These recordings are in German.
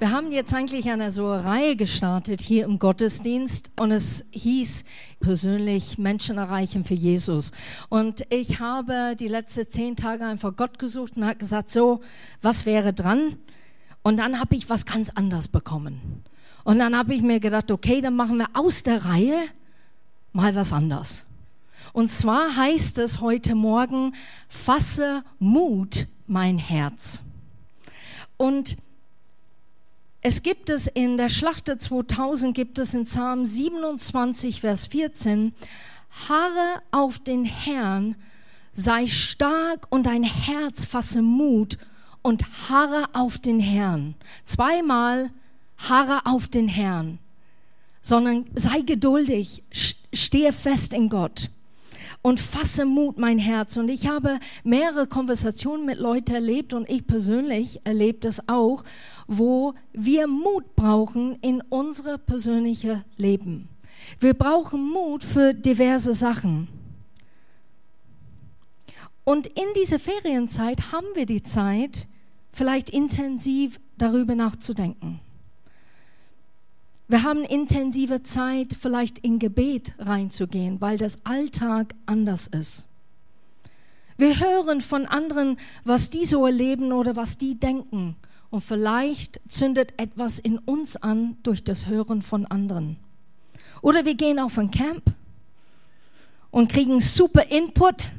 Wir haben jetzt eigentlich eine so Reihe gestartet hier im Gottesdienst und es hieß persönlich Menschen erreichen für Jesus. Und ich habe die letzten zehn Tage einfach Gott gesucht und habe gesagt, so, was wäre dran? Und dann habe ich was ganz anderes bekommen. Und dann habe ich mir gedacht, okay, dann machen wir aus der Reihe mal was anderes. Und zwar heißt es heute Morgen, fasse Mut mein Herz. Und es gibt es in der Schlachter 2000, gibt es in Psalm 27, Vers 14, Harre auf den Herrn, sei stark und dein Herz fasse Mut und harre auf den Herrn. Zweimal harre auf den Herrn, sondern sei geduldig, stehe fest in Gott und fasse Mut mein Herz. Und ich habe mehrere Konversationen mit Leuten erlebt und ich persönlich erlebe das auch, wo wir Mut brauchen in unser persönliches Leben. Wir brauchen Mut für diverse Sachen. Und in dieser Ferienzeit haben wir die Zeit, vielleicht intensiv darüber nachzudenken. Wir haben intensive Zeit, vielleicht in Gebet reinzugehen, weil das Alltag anders ist. Wir hören von anderen, was die so erleben oder was die denken. Und vielleicht zündet etwas in uns an durch das Hören von anderen. Oder wir gehen auf ein Camp und kriegen super Input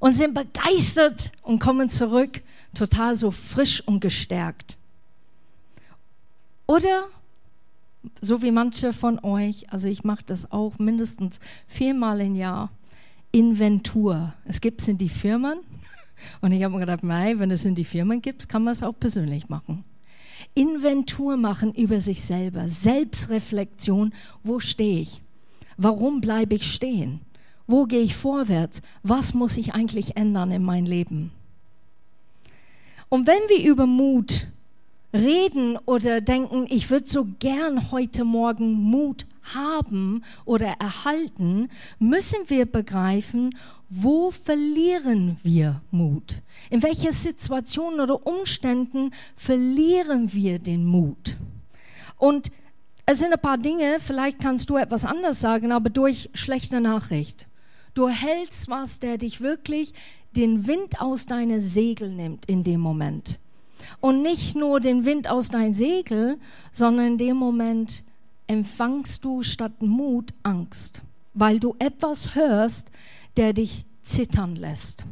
und sind begeistert und kommen zurück total so frisch und gestärkt. Oder so wie manche von euch, also ich mache das auch mindestens viermal im Jahr, Inventur. Es gibt es in die Firmen und ich habe mir gedacht, mei, wenn es in die Firmen gibt, kann man es auch persönlich machen. Inventur machen über sich selber, Selbstreflexion, wo stehe ich? Warum bleibe ich stehen? Wo gehe ich vorwärts? Was muss ich eigentlich ändern in meinem Leben? Und wenn wir über Mut reden oder denken, ich würde so gern heute Morgen Mut haben oder erhalten, müssen wir begreifen, wo verlieren wir Mut? In welcher Situation oder Umständen verlieren wir den Mut? Und es sind ein paar Dinge, vielleicht kannst du etwas anders sagen, aber durch schlechte Nachricht. Du hältst was, der dich wirklich den Wind aus deinen Segel nimmt in dem Moment und nicht nur den Wind aus dein Segel, sondern in dem Moment empfangst du statt Mut Angst, weil du etwas hörst, der dich zittern lässt.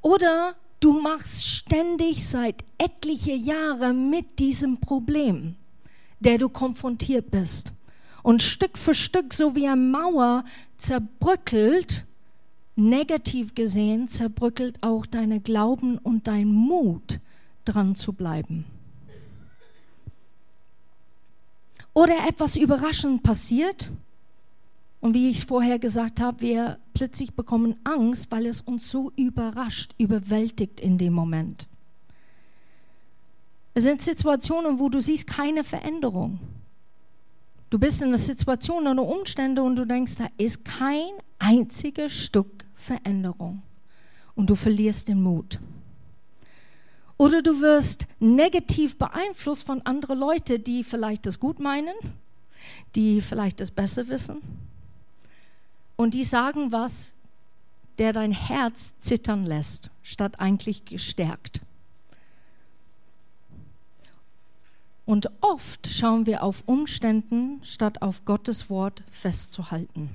Oder du machst ständig seit etliche Jahre mit diesem Problem, der du konfrontiert bist. Und Stück für Stück, so wie eine Mauer zerbröckelt, negativ gesehen zerbröckelt auch deine Glauben und dein Mut, dran zu bleiben. Oder etwas überraschend passiert und wie ich vorher gesagt habe, wir plötzlich bekommen Angst, weil es uns so überrascht, überwältigt in dem Moment. Es sind Situationen, wo du siehst keine Veränderung. Du bist in einer Situation, oder Umstände und du denkst, da ist kein einziges Stück Veränderung und du verlierst den Mut. Oder du wirst negativ beeinflusst von anderen Leuten, die vielleicht das gut meinen, die vielleicht das besser wissen und die sagen was, der dein Herz zittern lässt, statt eigentlich gestärkt. Und oft schauen wir auf Umständen, statt auf Gottes Wort festzuhalten.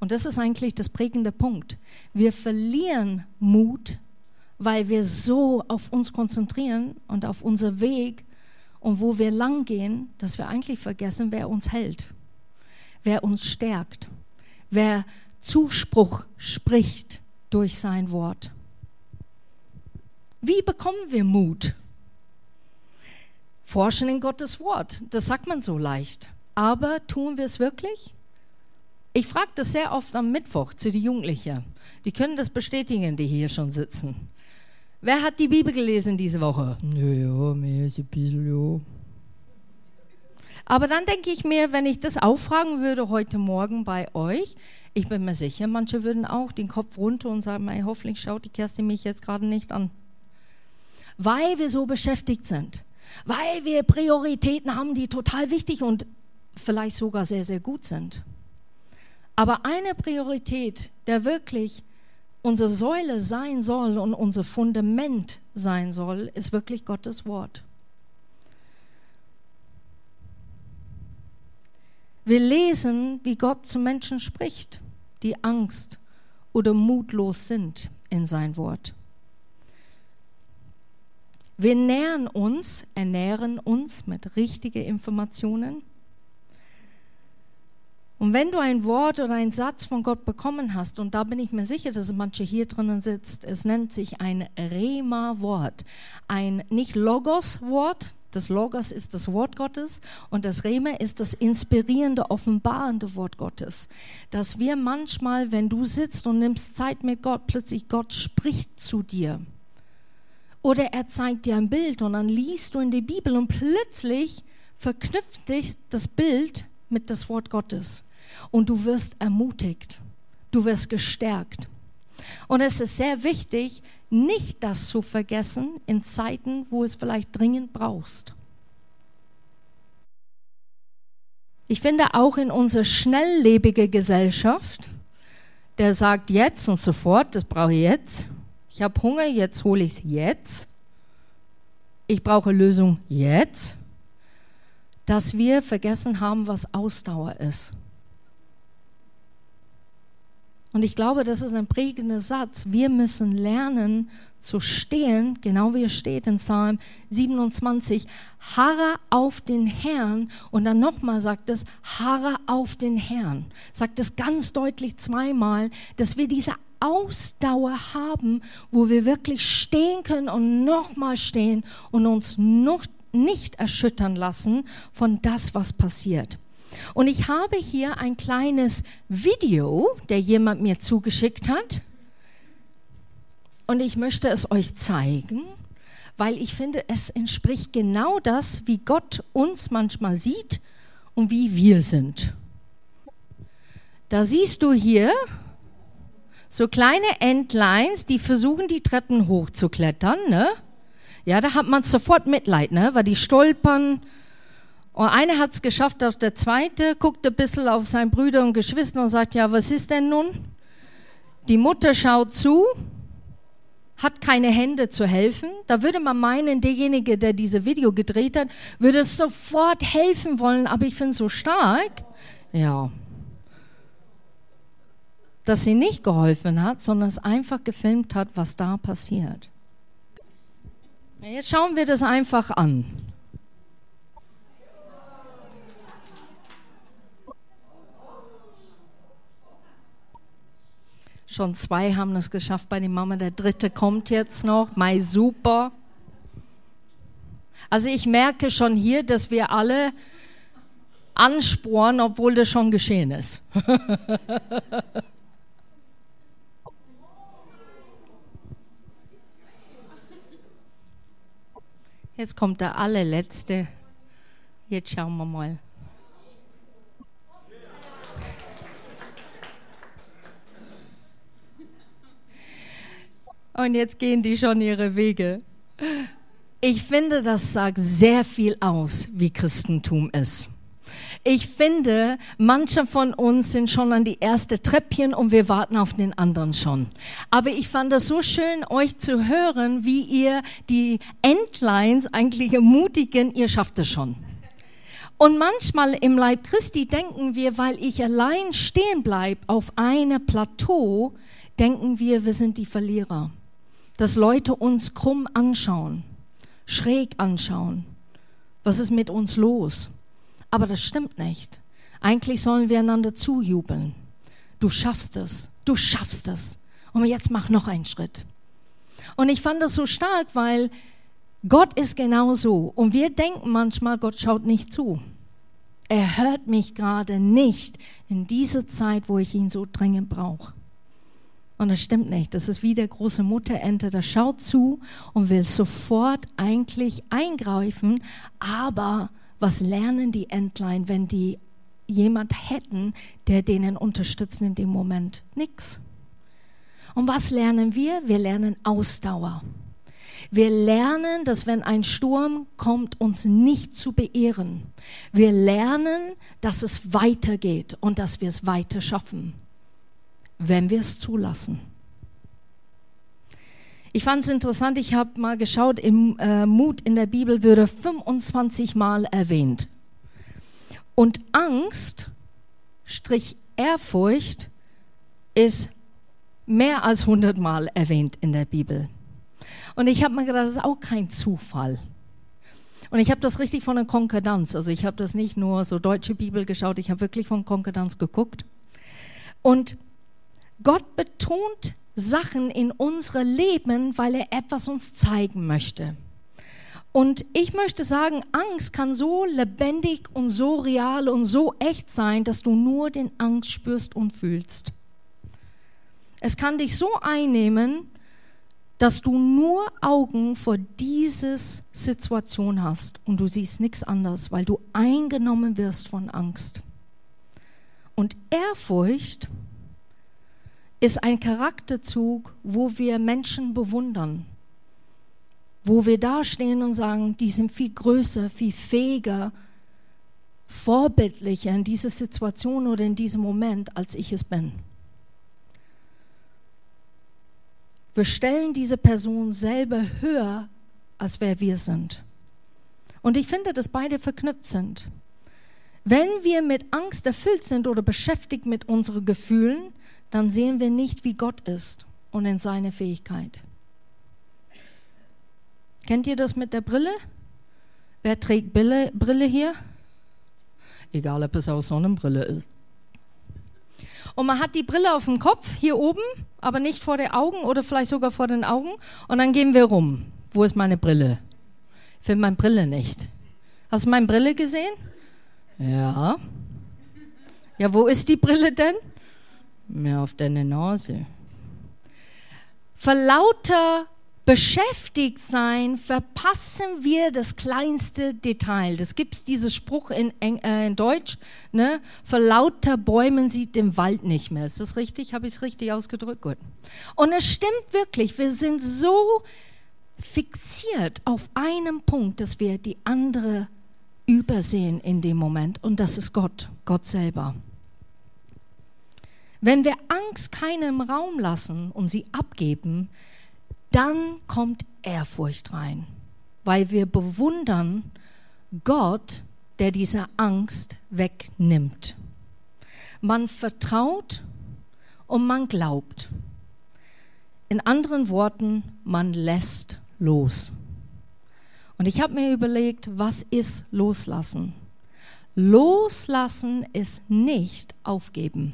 Und das ist eigentlich das prägende Punkt. Wir verlieren Mut, weil wir so auf uns konzentrieren und auf unser Weg und wo wir lang gehen, dass wir eigentlich vergessen, wer uns hält, wer uns stärkt, wer Zuspruch spricht durch sein Wort. Wie bekommen wir Mut? Forschen in Gottes Wort, das sagt man so leicht. Aber tun wir es wirklich? Ich frage das sehr oft am Mittwoch zu den Jugendlichen. Die können das bestätigen, die hier schon sitzen. Wer hat die Bibel gelesen diese Woche? Naja, mir ist ein bisschen, ja. Aber dann denke ich mir, wenn ich das auffragen würde heute Morgen bei euch, ich bin mir sicher, manche würden auch den Kopf runter und sagen, ey, hoffentlich schaut die Kerstin mich jetzt gerade nicht an. Weil wir so beschäftigt sind. weil wir Prioritäten haben, die total wichtig und vielleicht sogar sehr, sehr gut sind. Aber eine Priorität, der wirklich unsere Säule sein soll und unser Fundament sein soll, ist wirklich Gottes Wort. Wir lesen, wie Gott zu Menschen spricht, die Angst oder mutlos sind in sein Wort. Wir nähern uns, ernähren uns mit richtigen Informationen. Und wenn du ein Wort oder einen Satz von Gott bekommen hast, und da bin ich mir sicher, dass manche hier drinnen sitzt, es nennt sich ein Rema-Wort. Ein nicht Logos-Wort, das Logos ist das Wort Gottes und das Rema ist das inspirierende, offenbarende Wort Gottes. Dass wir manchmal, wenn du sitzt und nimmst Zeit mit Gott, plötzlich Gott spricht zu dir oder er zeigt dir ein Bild und dann liest du in die Bibel und plötzlich verknüpft dich das Bild mit das Wort Gottes. Und du wirst ermutigt, du wirst gestärkt. Und es ist sehr wichtig, nicht das zu vergessen in Zeiten, wo es vielleicht dringend brauchst. Ich finde auch in unserer schnelllebigen Gesellschaft, der sagt jetzt und sofort, das brauche ich jetzt, ich habe Hunger, jetzt hole ich es jetzt. Ich brauche Lösung jetzt. Dass wir vergessen haben, was Ausdauer ist. Und ich glaube, das ist ein prägender Satz. Wir müssen lernen zu stehen, genau wie es steht in Psalm 27, harre auf den Herrn. Und dann nochmal sagt es, harre auf den Herrn. Sagt es ganz deutlich zweimal, dass wir diese Ausdauer haben, wo wir wirklich stehen können und nochmal stehen und uns noch nicht erschüttern lassen von das, was passiert. Und ich habe hier ein kleines Video, der jemand mir zugeschickt hat. Und ich möchte es euch zeigen, weil ich finde, es entspricht genau das, wie Gott uns manchmal sieht und wie wir sind. Da siehst du hier so kleine Entleins, die versuchen, die Treppen hochzuklettern, ne? Ja, da hat man sofort Mitleid, ne? Weil die stolpern. Und eine hat es geschafft, auf der zweite guckt ein bisschen auf seine Brüder und Geschwister und sagt, ja, was ist denn nun? Die Mutter schaut zu, hat keine Hände zu helfen. Da würde man meinen, derjenige, der diese Video gedreht hat, würde sofort helfen wollen, aber ich finde so stark. Ja, dass sie nicht geholfen hat, sondern es einfach gefilmt hat, was da passiert. Jetzt schauen wir das einfach an. Schon zwei haben es geschafft bei der Mama, der dritte kommt jetzt noch. Mai super. Also ich merke schon hier, dass wir alle ansporen, obwohl das schon geschehen ist. Jetzt kommt der allerletzte. Jetzt schauen wir mal. Und jetzt gehen die schon ihre Wege. Ich finde, das sagt sehr viel aus, wie Christentum ist. Ich finde, manche von uns sind schon an die erste Treppchen und wir warten auf den anderen schon. Aber ich fand es so schön, euch zu hören, wie ihr die Endlines eigentlich ermutigen, ihr schafft es schon. Und manchmal im Leib Christi denken wir, weil ich allein stehen bleibe auf einem Plateau, denken wir, wir sind die Verlierer. Dass Leute uns krumm anschauen, schräg anschauen. Was ist mit uns los? Aber das stimmt nicht. Eigentlich sollen wir einander zujubeln. Du schaffst es, du schaffst es. Und jetzt mach noch einen Schritt. Und ich fand das so stark, weil Gott ist genau so. Und wir denken manchmal, Gott schaut nicht zu. Er hört mich gerade nicht in dieser Zeit, wo ich ihn so dringend brauche. Und das stimmt nicht. Das ist wie der große Mutterente, der schaut zu und will sofort eigentlich eingreifen, aber was lernen die Entlein, wenn die jemand hätten, der denen unterstützt in dem Moment? Nix. Und was lernen wir? Wir lernen Ausdauer. Wir lernen, dass wenn ein Sturm kommt, uns nicht zu beehren. Wir lernen, dass es weitergeht und dass wir es weiter schaffen, wenn wir es zulassen. Ich fand es interessant, ich habe mal geschaut, im äh, Mut in der Bibel würde 25 Mal erwähnt. Und Angst, Strich Ehrfurcht, ist mehr als 100 Mal erwähnt in der Bibel. Und ich habe mir gedacht, das ist auch kein Zufall. Und ich habe das richtig von der Konkordanz, also ich habe das nicht nur so deutsche Bibel geschaut, ich habe wirklich von Konkordanz geguckt. Und Gott betont Sachen in unsere Leben, weil er etwas uns zeigen möchte. Und ich möchte sagen, Angst kann so lebendig und so real und so echt sein, dass du nur den Angst spürst und fühlst. Es kann dich so einnehmen, dass du nur Augen vor dieser Situation hast und du siehst nichts anderes, weil du eingenommen wirst von Angst. Und Ehrfurcht ist ein Charakterzug, wo wir Menschen bewundern, wo wir dastehen und sagen, die sind viel größer, viel fähiger, vorbildlicher in dieser Situation oder in diesem Moment, als ich es bin. Wir stellen diese Person selber höher, als wer wir sind. Und ich finde, dass beide verknüpft sind. Wenn wir mit Angst erfüllt sind oder beschäftigt mit unseren Gefühlen, dann sehen wir nicht, wie Gott ist und in seine Fähigkeit. Kennt ihr das mit der Brille? Wer trägt Brille, Brille hier? Egal, ob es auch Sonnenbrille ist. Und man hat die Brille auf dem Kopf, hier oben, aber nicht vor den Augen oder vielleicht sogar vor den Augen. Und dann gehen wir rum. Wo ist meine Brille? Ich finde meine Brille nicht. Hast du meine Brille gesehen? Ja. Ja, wo ist die Brille denn? Mehr auf deine Nase. Vor lauter beschäftigt sein, verpassen wir das kleinste Detail. Das gibt es diesen Spruch in, äh, in Deutsch, ne? Vor lauter Bäumen sieht den Wald nicht mehr. Ist das richtig? Habe ich es richtig ausgedrückt? Gut. Und es stimmt wirklich, wir sind so fixiert auf einem Punkt, dass wir die andere übersehen in dem Moment. Und das ist Gott, Gott selber. Wenn wir Angst keinem Raum lassen und sie abgeben, dann kommt Ehrfurcht rein, weil wir bewundern Gott, der diese Angst wegnimmt. Man vertraut und man glaubt. In anderen Worten, man lässt los. Und ich habe mir überlegt, was ist loslassen? Loslassen ist nicht aufgeben.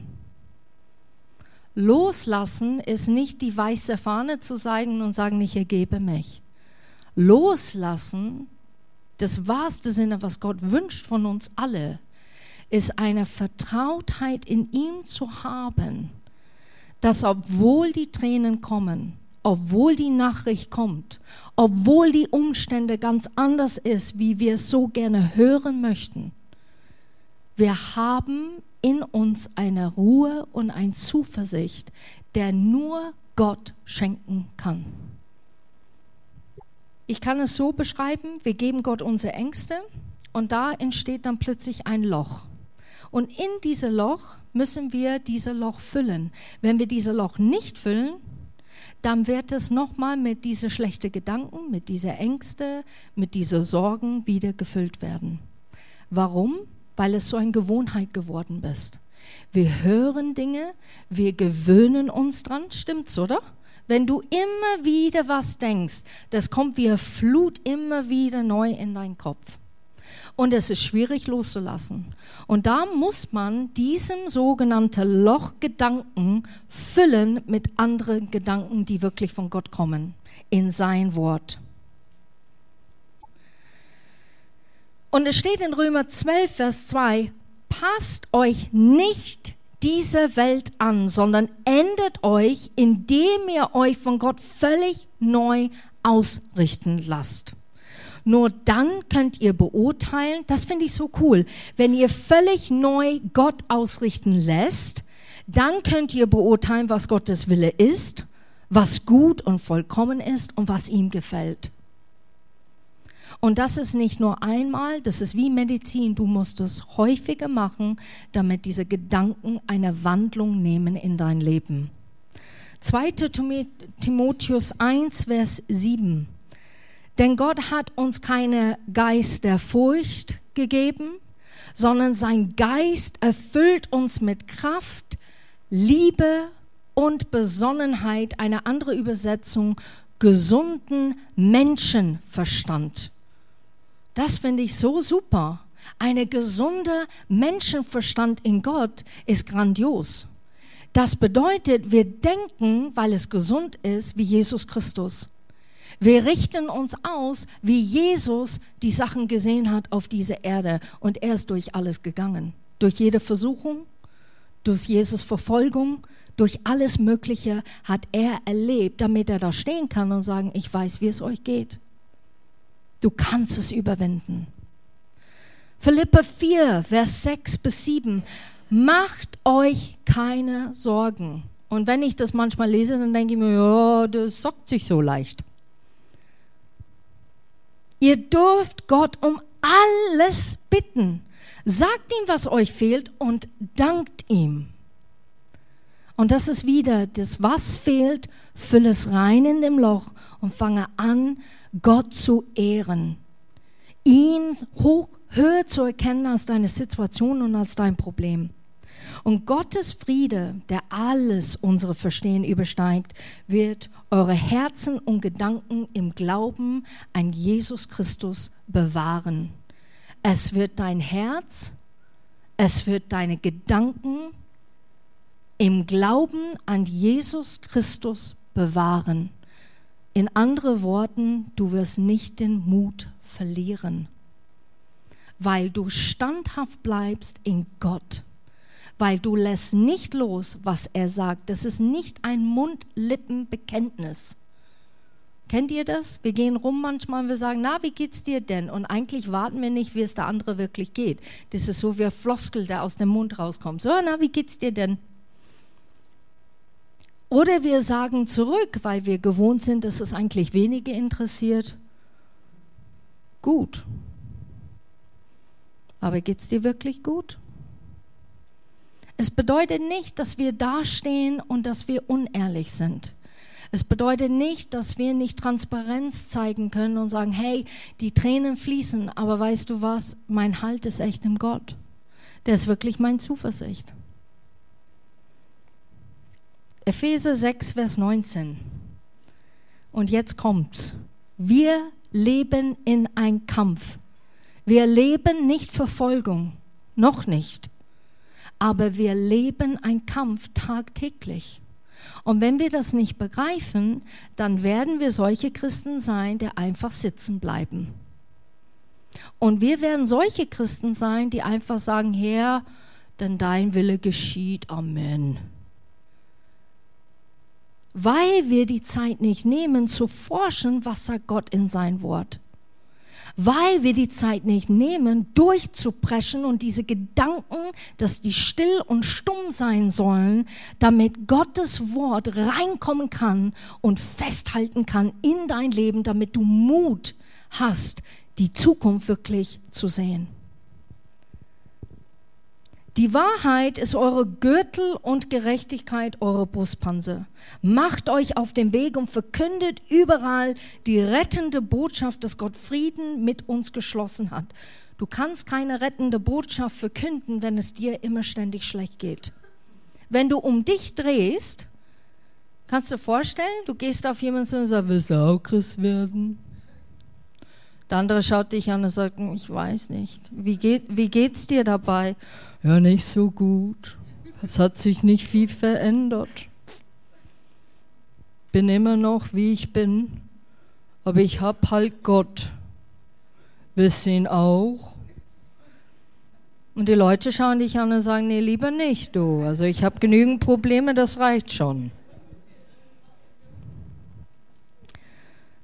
Loslassen ist nicht die weiße Fahne zu zeigen und sagen, ich ergebe mich. Loslassen, das wahrste Sinne, was Gott wünscht von uns alle, ist eine Vertrautheit in ihm zu haben, dass obwohl die Tränen kommen, obwohl die Nachricht kommt, obwohl die Umstände ganz anders ist, wie wir es so gerne hören möchten, wir haben in uns eine Ruhe und eine Zuversicht, der nur Gott schenken kann. Ich kann es so beschreiben, wir geben Gott unsere Ängste und da entsteht dann plötzlich ein Loch. Und in diesem Loch müssen wir dieses Loch füllen. Wenn wir dieses Loch nicht füllen, dann wird es nochmal mit diesen schlechten Gedanken, mit diesen Ängste, mit diesen Sorgen wieder gefüllt werden. Warum? Weil es so eine Gewohnheit geworden ist. Wir hören Dinge, wir gewöhnen uns dran, stimmt's, oder? Wenn du immer wieder was denkst, das kommt wie eine Flut immer wieder neu in deinen Kopf. Und es ist schwierig loszulassen. Und da muss man diesem sogenannten Lochgedanken füllen mit anderen Gedanken, die wirklich von Gott kommen, in sein Wort. Und es steht in Römer 12, Vers 2, passt euch nicht dieser Welt an, sondern ändert euch, indem ihr euch von Gott völlig neu ausrichten lasst. Nur dann könnt ihr beurteilen, das finde ich so cool, wenn ihr völlig neu Gott ausrichten lässt, dann könnt ihr beurteilen, was Gottes Wille ist, was gut und vollkommen ist und was ihm gefällt. Und das ist nicht nur einmal, das ist wie Medizin. Du musst es häufiger machen, damit diese Gedanken eine Wandlung nehmen in dein Leben. 2. Timotheus 1, Vers 7. Denn Gott hat uns keine Geist der Furcht gegeben, sondern sein Geist erfüllt uns mit Kraft, Liebe und Besonnenheit. Eine andere Übersetzung, gesunden Menschenverstand. Das finde ich so super. Eine gesunde Menschenverstand in Gott ist grandios. Das bedeutet, wir denken, weil es gesund ist, wie Jesus Christus. Wir richten uns aus, wie Jesus die Sachen gesehen hat auf dieser Erde. Und er ist durch alles gegangen. Durch jede Versuchung, durch Jesus Verfolgung, durch alles Mögliche hat er erlebt, damit er da stehen kann und sagen, ich weiß, wie es euch geht. Du kannst es überwinden. Philippe 4, Vers 6 bis 7. Macht euch keine Sorgen. Und wenn ich das manchmal lese, dann denke ich mir, ja, das sagt sich so leicht. Ihr dürft Gott um alles bitten. Sagt ihm, was euch fehlt und dankt ihm. Und das ist wieder das, was fehlt, fülle es rein in dem Loch und fange an, Gott zu ehren. Ihn hoch, höher zu erkennen als deine Situation und als dein Problem. Und Gottes Friede, der alles unsere Verstehen übersteigt, wird eure Herzen und Gedanken im Glauben an Jesus Christus bewahren. Es wird dein Herz, es wird deine Gedanken im Glauben an Jesus Christus bewahren. In anderen Worten, du wirst nicht den Mut verlieren, weil du standhaft bleibst in Gott, weil du lässt nicht los, was er sagt. Das ist nicht ein Mund-Lippen-Bekenntnis. Kennt ihr das? Wir gehen rum manchmal und wir sagen, na, wie geht's dir denn? Und eigentlich warten wir nicht, wie es der andere wirklich geht. Das ist so wie ein Floskel, der aus dem Mund rauskommt. So, na, wie geht's dir denn? Oder wir sagen zurück, weil wir gewohnt sind, dass es eigentlich wenige interessiert. Gut. Aber geht es dir wirklich gut? Es bedeutet nicht, dass wir dastehen und dass wir unehrlich sind. Es bedeutet nicht, dass wir nicht Transparenz zeigen können und sagen, hey, die Tränen fließen, aber weißt du was, mein Halt ist echt im Gott. Der ist wirklich mein Zuversicht. Epheser 6, Vers 19. Und jetzt kommt's. Wir leben in einem Kampf. Wir leben nicht Verfolgung, noch nicht. Aber wir leben einen Kampf tagtäglich. Und wenn wir das nicht begreifen, dann werden wir solche Christen sein, die einfach sitzen bleiben. Und wir werden solche Christen sein, die einfach sagen, Herr, denn dein Wille geschieht. Amen weil wir die Zeit nicht nehmen zu forschen, was sagt Gott in sein Wort. Weil wir die Zeit nicht nehmen, durchzupreschen und diese Gedanken, dass die still und stumm sein sollen, damit Gottes Wort reinkommen kann und festhalten kann in dein Leben, damit du Mut hast, die Zukunft wirklich zu sehen. Die Wahrheit ist eure Gürtel und Gerechtigkeit eure Brustpanzer. Macht euch auf den Weg und verkündet überall die rettende Botschaft, dass Gott Frieden mit uns geschlossen hat. Du kannst keine rettende Botschaft verkünden, wenn es dir immer ständig schlecht geht. Wenn du um dich drehst, kannst du dir vorstellen, du gehst auf jemanden und sagst, willst du auch Christ werden? Der andere schaut dich an und sagt, ich weiß nicht. Wie, geht, wie geht's dir dabei? Ja, nicht so gut. Es hat sich nicht viel verändert. Bin immer noch, wie ich bin. Aber ich hab halt Gott. Du ihn auch? Und die Leute schauen dich an und sagen, nee, lieber nicht, du. Also ich habe genügend Probleme, das reicht schon.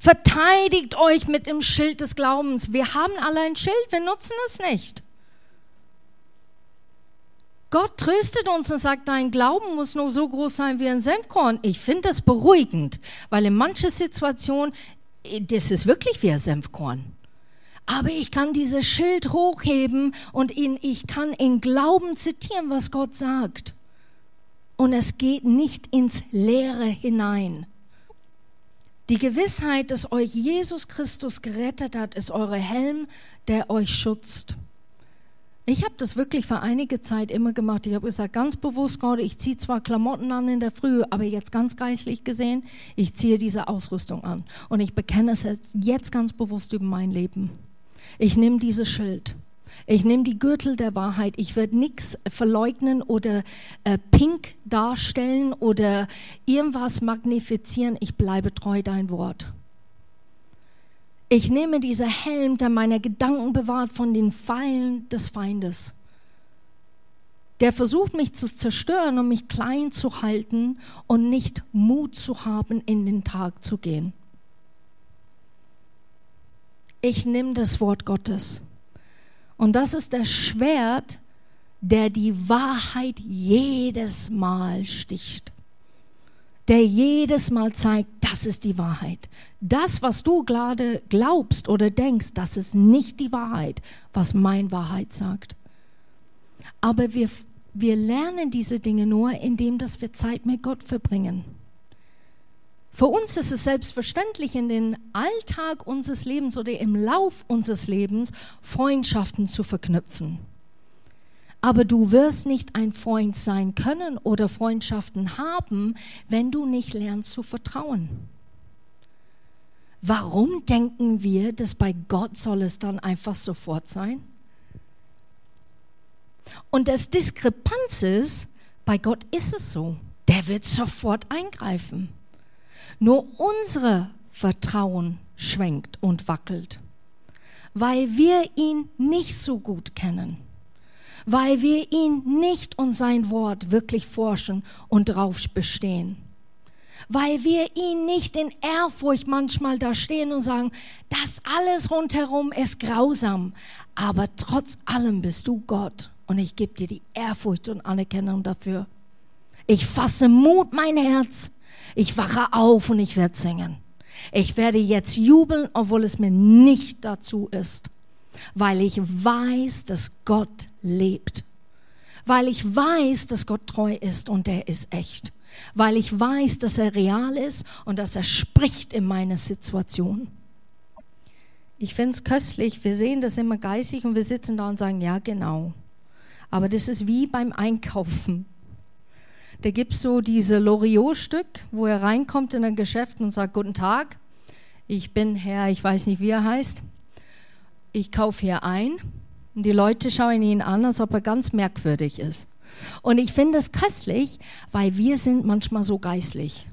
Verteidigt euch mit dem Schild des Glaubens. Wir haben alle ein Schild, wir nutzen es nicht. Gott tröstet uns und sagt, dein Glauben muss nur so groß sein wie ein Senfkorn. Ich finde das beruhigend, weil in manchen Situationen, äh, das ist wirklich wie ein Senfkorn. Aber ich kann dieses Schild hochheben und ihn, ich kann in Glauben zitieren, was Gott sagt. Und es geht nicht ins Leere hinein. Die Gewissheit, dass euch Jesus Christus gerettet hat, ist eure Helm, der euch schützt. Ich habe das wirklich für einige Zeit immer gemacht. Ich habe gesagt, ganz bewusst, Gott, ich ziehe zwar Klamotten an in der Früh, aber jetzt ganz geistlich gesehen, ich ziehe diese Ausrüstung an. Und ich bekenne es jetzt ganz bewusst über mein Leben. Ich nehme dieses Schild. Ich nehme die Gürtel der Wahrheit. Ich werde nichts verleugnen oder äh, pink darstellen oder irgendwas magnifizieren. Ich bleibe treu dein Wort. Ich nehme diese Helm, der meine Gedanken bewahrt von den Pfeilen des Feindes. Der versucht mich zu zerstören und mich klein zu halten und nicht Mut zu haben, in den Tag zu gehen. Ich nehme das Wort Gottes. Und das ist der Schwert, der die Wahrheit jedes Mal sticht. Der jedes Mal zeigt, das ist die Wahrheit. Das, was du gerade glaubst oder denkst, das ist nicht die Wahrheit, was mein Wahrheit sagt. Aber wir, wir lernen diese Dinge nur, indem dass wir Zeit mit Gott verbringen. Für uns ist es selbstverständlich, in den Alltag unseres Lebens oder im Lauf unseres Lebens Freundschaften zu verknüpfen. Aber du wirst nicht ein Freund sein können oder Freundschaften haben, wenn du nicht lernst zu vertrauen. Warum denken wir, dass bei Gott soll es dann einfach sofort sein? Und das Diskrepanz ist, bei Gott ist es so. Der wird sofort eingreifen. Nur unsere Vertrauen schwenkt und wackelt, weil wir ihn nicht so gut kennen, weil wir ihn nicht und sein Wort wirklich forschen und drauf bestehen, weil wir ihn nicht in Ehrfurcht manchmal da stehen und sagen, das alles rundherum ist grausam, aber trotz allem bist du Gott und ich gebe dir die Ehrfurcht und Anerkennung dafür. Ich fasse Mut mein Herz ich wache auf und ich werde singen. Ich werde jetzt jubeln, obwohl es mir nicht dazu ist, weil ich weiß, dass Gott lebt. Weil ich weiß, dass Gott treu ist und er ist echt. Weil ich weiß, dass er real ist und dass er spricht in meiner Situation. Ich finde es köstlich. Wir sehen das immer geistig und wir sitzen da und sagen, ja, genau. Aber das ist wie beim Einkaufen. Da gibt es so diese Loriot-Stück, wo er reinkommt in ein Geschäft und sagt, guten Tag, ich bin Herr, ich weiß nicht, wie er heißt. Ich kaufe hier ein. Und die Leute schauen ihn an, als ob er ganz merkwürdig ist. Und ich finde es köstlich, weil wir sind manchmal so geistlich.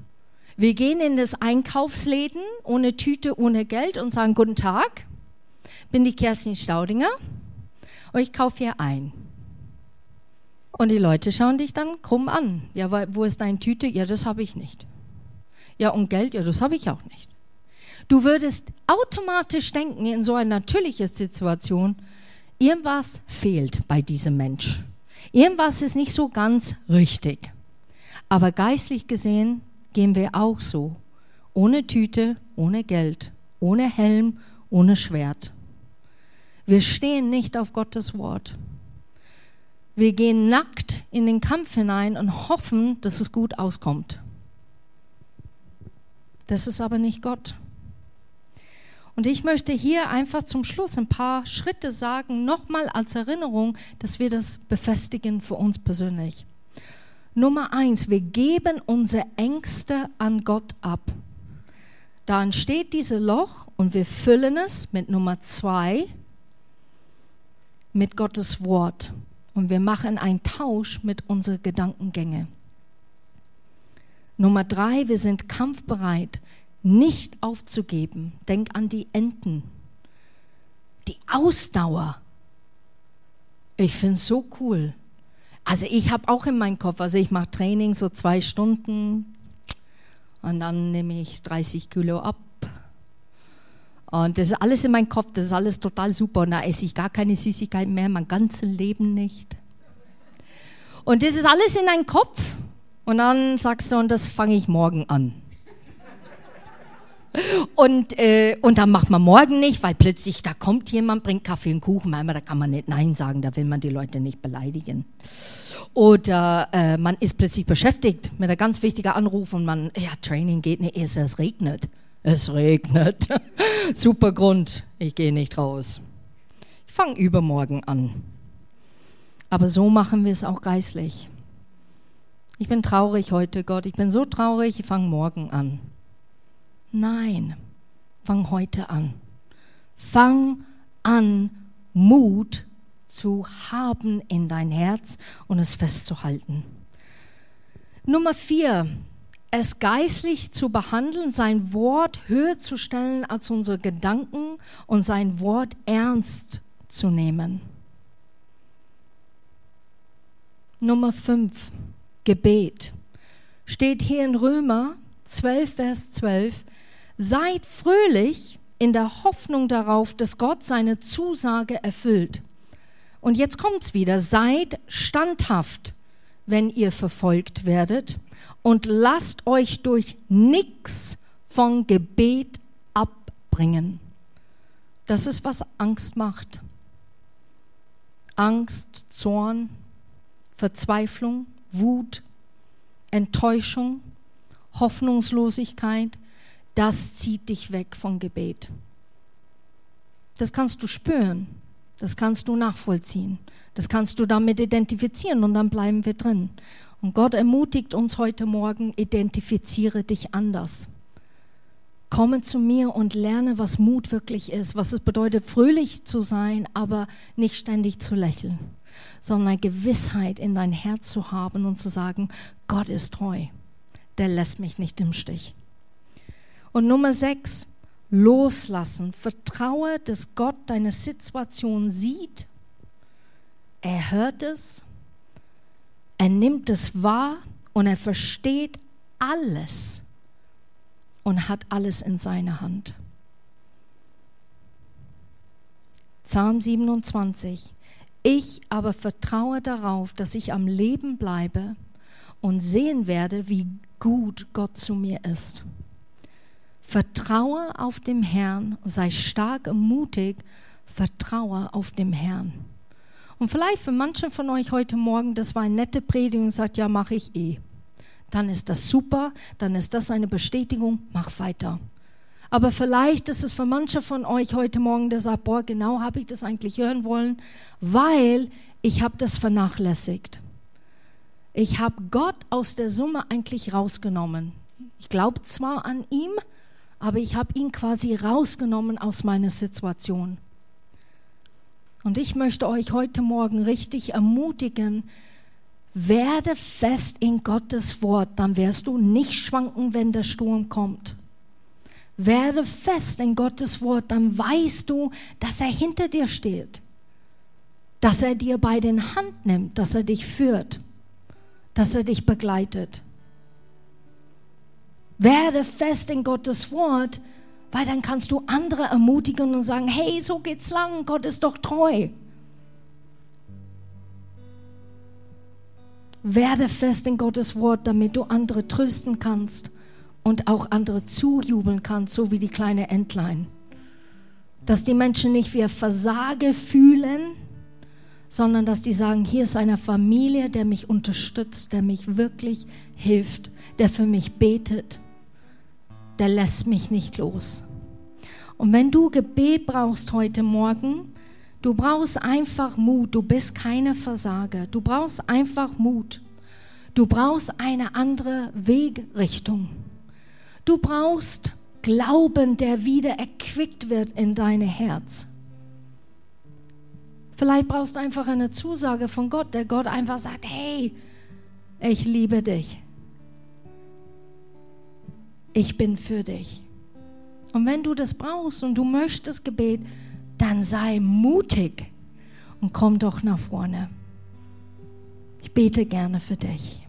Wir gehen in das Einkaufsläden ohne Tüte, ohne Geld und sagen, guten Tag, bin die Kerstin Staudinger und ich kaufe hier ein. Und die Leute schauen dich dann krumm an. Ja, wo ist deine Tüte? Ja, das habe ich nicht. Ja, und Geld? Ja, das habe ich auch nicht. Du würdest automatisch denken, in so einer natürlichen Situation, irgendwas fehlt bei diesem Mensch. Irgendwas ist nicht so ganz richtig. Aber geistlich gesehen gehen wir auch so. Ohne Tüte, ohne Geld, ohne Helm, ohne Schwert. Wir stehen nicht auf Gottes Wort. Wir gehen nackt in den Kampf hinein und hoffen, dass es gut auskommt. Das ist aber nicht Gott. Und ich möchte hier einfach zum Schluss ein paar Schritte sagen, nochmal als Erinnerung, dass wir das befestigen für uns persönlich. Nummer eins, wir geben unsere Ängste an Gott ab. Da entsteht dieses Loch und wir füllen es mit Nummer zwei, mit Gottes Wort und wir machen einen Tausch mit unseren Gedankengänge. Nummer drei, wir sind kampfbereit, nicht aufzugeben. Denk an die Enten. Die Ausdauer. Ich finde es so cool. Also ich habe auch in meinem Kopf, also ich mache Training so zwei Stunden und dann nehme ich 30 Kilo ab und das ist alles in meinem Kopf, das ist alles total super. Und da esse ich gar keine Süßigkeiten mehr, mein ganzes Leben nicht. Und das ist alles in deinem Kopf. Und dann sagst du, und das fange ich morgen an. Und, äh, und dann macht man morgen nicht, weil plötzlich da kommt jemand, bringt Kaffee und Kuchen. Manchmal, da kann man nicht Nein sagen, da will man die Leute nicht beleidigen. Oder äh, man ist plötzlich beschäftigt mit einem ganz wichtigen Anruf und man, ja, Training geht nicht, es regnet. Es regnet. Super Grund, ich gehe nicht raus. Ich fange übermorgen an. Aber so machen wir es auch geistlich. Ich bin traurig heute, Gott. Ich bin so traurig, ich fange morgen an. Nein, fang heute an. Fang an, Mut zu haben in dein Herz und es festzuhalten. Nummer vier, es geistlich zu behandeln, sein Wort höher zu stellen als unsere Gedanken und sein Wort ernst zu nehmen. Nummer 5, Gebet. Steht hier in Römer 12, Vers 12, seid fröhlich in der Hoffnung darauf, dass Gott seine Zusage erfüllt. Und jetzt kommt's wieder, seid standhaft, wenn ihr verfolgt werdet und lasst euch durch nichts von Gebet abbringen. Das ist, was Angst macht. Angst, Zorn, Verzweiflung, Wut, Enttäuschung, Hoffnungslosigkeit, das zieht dich weg vom Gebet. Das kannst du spüren, das kannst du nachvollziehen, das kannst du damit identifizieren und dann bleiben wir drin. Und Gott ermutigt uns heute Morgen, identifiziere dich anders. Komme zu mir und lerne, was Mut wirklich ist, was es bedeutet, fröhlich zu sein, aber nicht ständig zu lächeln, sondern Gewissheit in dein Herz zu haben und zu sagen, Gott ist treu, der lässt mich nicht im Stich. Und Nummer sechs, loslassen. Vertraue, dass Gott deine Situation sieht. Er hört es er nimmt es wahr und er versteht alles und hat alles in seiner Hand. Psalm 27. Ich aber vertraue darauf, dass ich am Leben bleibe und sehen werde, wie gut Gott zu mir ist. Vertraue auf dem Herrn, sei stark und mutig, vertraue auf dem Herrn. Und vielleicht für manche von euch heute Morgen, das war eine nette Predigt und sagt, ja, mache ich eh. Dann ist das super, dann ist das eine Bestätigung, mach weiter. Aber vielleicht ist es für manche von euch heute Morgen, der sagt, boah, genau habe ich das eigentlich hören wollen, weil ich habe das vernachlässigt. Ich habe Gott aus der Summe eigentlich rausgenommen. Ich glaube zwar an ihm, aber ich habe ihn quasi rausgenommen aus meiner Situation. Und ich möchte euch heute Morgen richtig ermutigen, werde fest in Gottes Wort, dann wirst du nicht schwanken, wenn der Sturm kommt. Werde fest in Gottes Wort, dann weißt du, dass er hinter dir steht, dass er dir bei den Hand nimmt, dass er dich führt, dass er dich begleitet. Werde fest in Gottes Wort, weil dann kannst du andere ermutigen und sagen, hey, so geht's lang, Gott ist doch treu. Werde fest in Gottes Wort, damit du andere trösten kannst und auch andere zujubeln kannst, so wie die kleine Entlein. Dass die Menschen nicht wie Versage fühlen, sondern dass die sagen, hier ist eine Familie, der mich unterstützt, der mich wirklich hilft, der für mich betet der lässt mich nicht los. Und wenn du Gebet brauchst heute Morgen, du brauchst einfach Mut. Du bist keine Versager. Du brauchst einfach Mut. Du brauchst eine andere Wegrichtung. Du brauchst Glauben, der wieder erquickt wird in dein Herz. Vielleicht brauchst du einfach eine Zusage von Gott, der Gott einfach sagt, hey, ich liebe dich ich bin für dich. Und wenn du das brauchst und du möchtest Gebet, dann sei mutig und komm doch nach vorne. Ich bete gerne für dich.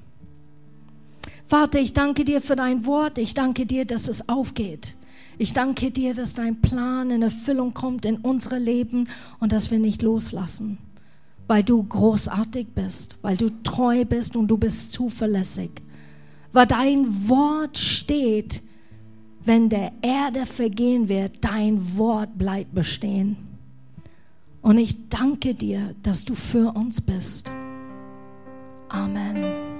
Vater, ich danke dir für dein Wort. Ich danke dir, dass es aufgeht. Ich danke dir, dass dein Plan in Erfüllung kommt in unsere Leben und dass wir nicht loslassen. weil du großartig bist, weil du treu bist und du bist zuverlässig. Weil dein Wort steht, wenn der Erde vergehen wird, dein Wort bleibt bestehen. Und ich danke dir, dass du für uns bist. Amen.